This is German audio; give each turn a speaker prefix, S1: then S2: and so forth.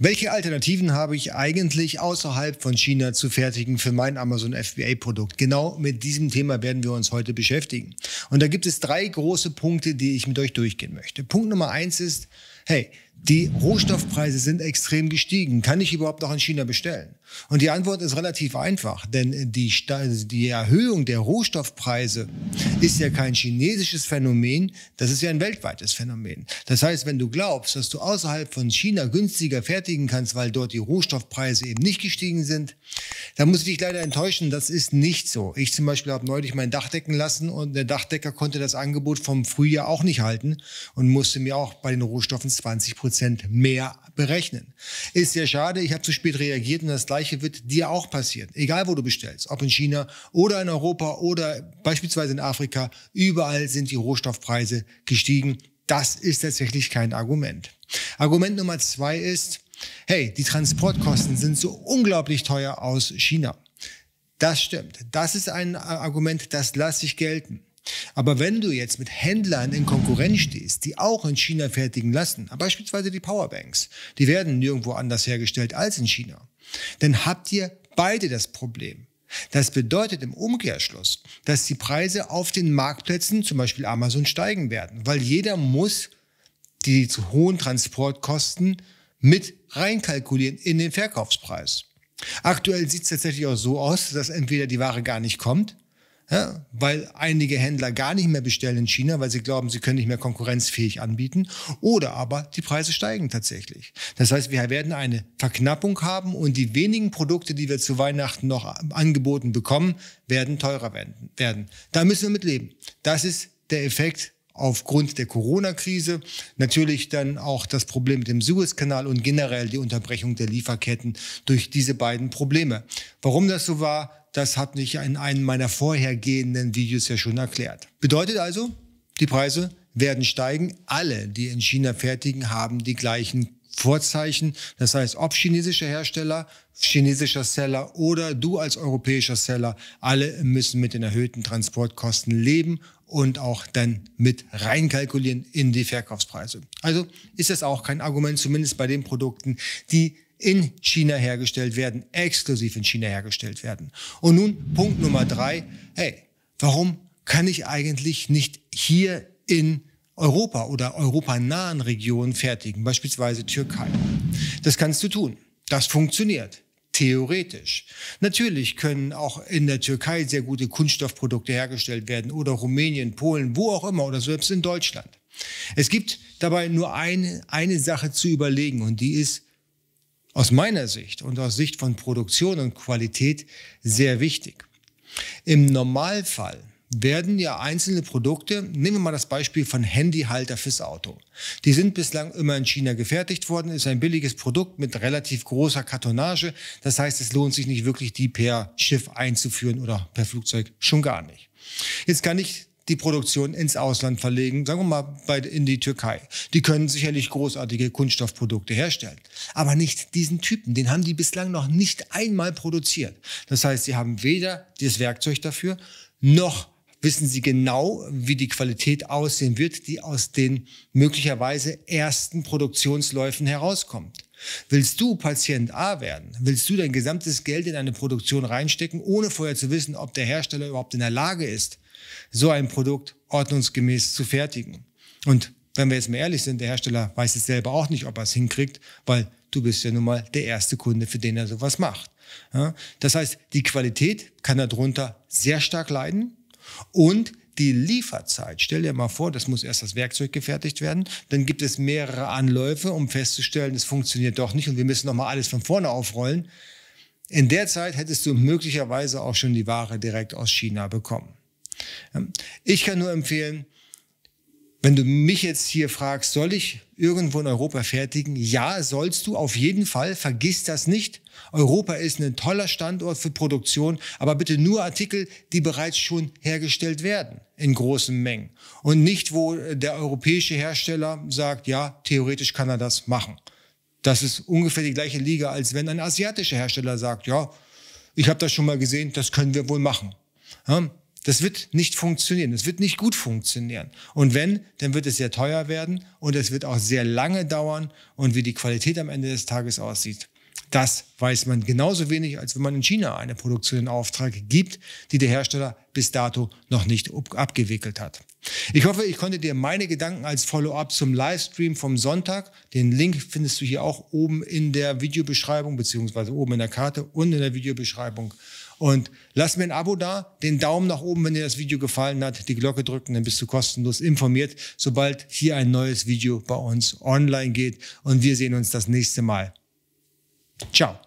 S1: Welche Alternativen habe ich eigentlich außerhalb von China zu fertigen für mein Amazon FBA-Produkt? Genau mit diesem Thema werden wir uns heute beschäftigen. Und da gibt es drei große Punkte, die ich mit euch durchgehen möchte. Punkt Nummer eins ist, hey, die Rohstoffpreise sind extrem gestiegen. Kann ich überhaupt noch in China bestellen? Und die Antwort ist relativ einfach, denn die, die Erhöhung der Rohstoffpreise ist ja kein chinesisches Phänomen, das ist ja ein weltweites Phänomen. Das heißt, wenn du glaubst, dass du außerhalb von China günstiger fertigen kannst, weil dort die Rohstoffpreise eben nicht gestiegen sind, dann muss ich dich leider enttäuschen, das ist nicht so. Ich zum Beispiel habe neulich mein Dach decken lassen und der Dachdecker konnte das Angebot vom Frühjahr auch nicht halten und musste mir auch bei den Rohstoffen 20 Prozent mehr berechnen. Ist sehr schade, ich habe zu spät reagiert und das gleiche wird dir auch passieren. Egal wo du bestellst, ob in China oder in Europa oder beispielsweise in Afrika, überall sind die Rohstoffpreise gestiegen. Das ist tatsächlich kein Argument. Argument Nummer zwei ist, hey, die Transportkosten sind so unglaublich teuer aus China. Das stimmt. Das ist ein Argument, das lasse ich gelten. Aber wenn du jetzt mit Händlern in Konkurrenz stehst, die auch in China fertigen lassen, beispielsweise die Powerbanks, die werden nirgendwo anders hergestellt als in China, dann habt ihr beide das Problem. Das bedeutet im Umkehrschluss, dass die Preise auf den Marktplätzen, zum Beispiel Amazon, steigen werden, weil jeder muss die zu hohen Transportkosten mit reinkalkulieren in den Verkaufspreis. Aktuell sieht es tatsächlich auch so aus, dass entweder die Ware gar nicht kommt ja, weil einige Händler gar nicht mehr bestellen in China, weil sie glauben, sie können nicht mehr konkurrenzfähig anbieten. Oder aber die Preise steigen tatsächlich. Das heißt, wir werden eine Verknappung haben und die wenigen Produkte, die wir zu Weihnachten noch angeboten bekommen, werden teurer werden. Da müssen wir mit leben. Das ist der Effekt aufgrund der Corona-Krise. Natürlich dann auch das Problem mit dem Suezkanal und generell die Unterbrechung der Lieferketten durch diese beiden Probleme. Warum das so war, das habe ich in einem meiner vorhergehenden Videos ja schon erklärt. Bedeutet also, die Preise werden steigen. Alle, die in China fertigen, haben die gleichen Vorzeichen. Das heißt, ob chinesischer Hersteller, chinesischer Seller oder du als europäischer Seller, alle müssen mit den erhöhten Transportkosten leben und auch dann mit reinkalkulieren in die Verkaufspreise. Also ist das auch kein Argument, zumindest bei den Produkten, die in China hergestellt werden, exklusiv in China hergestellt werden. Und nun Punkt Nummer drei. Hey, warum kann ich eigentlich nicht hier in Europa oder europanahen Regionen fertigen, beispielsweise Türkei? Das kannst du tun. Das funktioniert. Theoretisch. Natürlich können auch in der Türkei sehr gute Kunststoffprodukte hergestellt werden oder Rumänien, Polen, wo auch immer oder selbst in Deutschland. Es gibt dabei nur eine, eine Sache zu überlegen und die ist, aus meiner Sicht und aus Sicht von Produktion und Qualität sehr wichtig. Im Normalfall werden ja einzelne Produkte, nehmen wir mal das Beispiel von Handyhalter fürs Auto. Die sind bislang immer in China gefertigt worden, ist ein billiges Produkt mit relativ großer Kartonage. Das heißt, es lohnt sich nicht wirklich, die per Schiff einzuführen oder per Flugzeug schon gar nicht. Jetzt kann ich die Produktion ins Ausland verlegen, sagen wir mal bei, in die Türkei. Die können sicherlich großartige Kunststoffprodukte herstellen, aber nicht diesen Typen. Den haben die bislang noch nicht einmal produziert. Das heißt, sie haben weder das Werkzeug dafür, noch wissen sie genau, wie die Qualität aussehen wird, die aus den möglicherweise ersten Produktionsläufen herauskommt. Willst du Patient A werden? Willst du dein gesamtes Geld in eine Produktion reinstecken, ohne vorher zu wissen, ob der Hersteller überhaupt in der Lage ist, so ein Produkt ordnungsgemäß zu fertigen. Und wenn wir jetzt mal ehrlich sind, der Hersteller weiß es selber auch nicht, ob er es hinkriegt, weil du bist ja nun mal der erste Kunde, für den er sowas macht. Ja, das heißt, die Qualität kann darunter sehr stark leiden und die Lieferzeit, stell dir mal vor, das muss erst das Werkzeug gefertigt werden, dann gibt es mehrere Anläufe, um festzustellen, es funktioniert doch nicht und wir müssen nochmal alles von vorne aufrollen. In der Zeit hättest du möglicherweise auch schon die Ware direkt aus China bekommen. Ich kann nur empfehlen, wenn du mich jetzt hier fragst, soll ich irgendwo in Europa fertigen? Ja, sollst du auf jeden Fall. Vergiss das nicht. Europa ist ein toller Standort für Produktion, aber bitte nur Artikel, die bereits schon hergestellt werden in großen Mengen und nicht, wo der europäische Hersteller sagt, ja, theoretisch kann er das machen. Das ist ungefähr die gleiche Liga, als wenn ein asiatischer Hersteller sagt, ja, ich habe das schon mal gesehen, das können wir wohl machen. Ja, Das wird nicht funktionieren. Das wird nicht gut funktionieren. Und wenn, dann wird es sehr teuer werden und es wird auch sehr lange dauern. Und wie die Qualität am Ende des Tages aussieht, das weiß man genauso wenig, als wenn man in China eine Produktion in Auftrag gibt, die der Hersteller bis dato noch nicht abgewickelt hat. Ich hoffe, ich konnte dir meine Gedanken als Follow-up zum Livestream vom Sonntag, den Link findest du hier auch oben in der Videobeschreibung, beziehungsweise oben in der Karte und in der Videobeschreibung. Und lass mir ein Abo da, den Daumen nach oben, wenn dir das Video gefallen hat, die Glocke drücken, dann bist du kostenlos informiert, sobald hier ein neues Video bei uns online geht. Und wir sehen uns das nächste Mal. Ciao.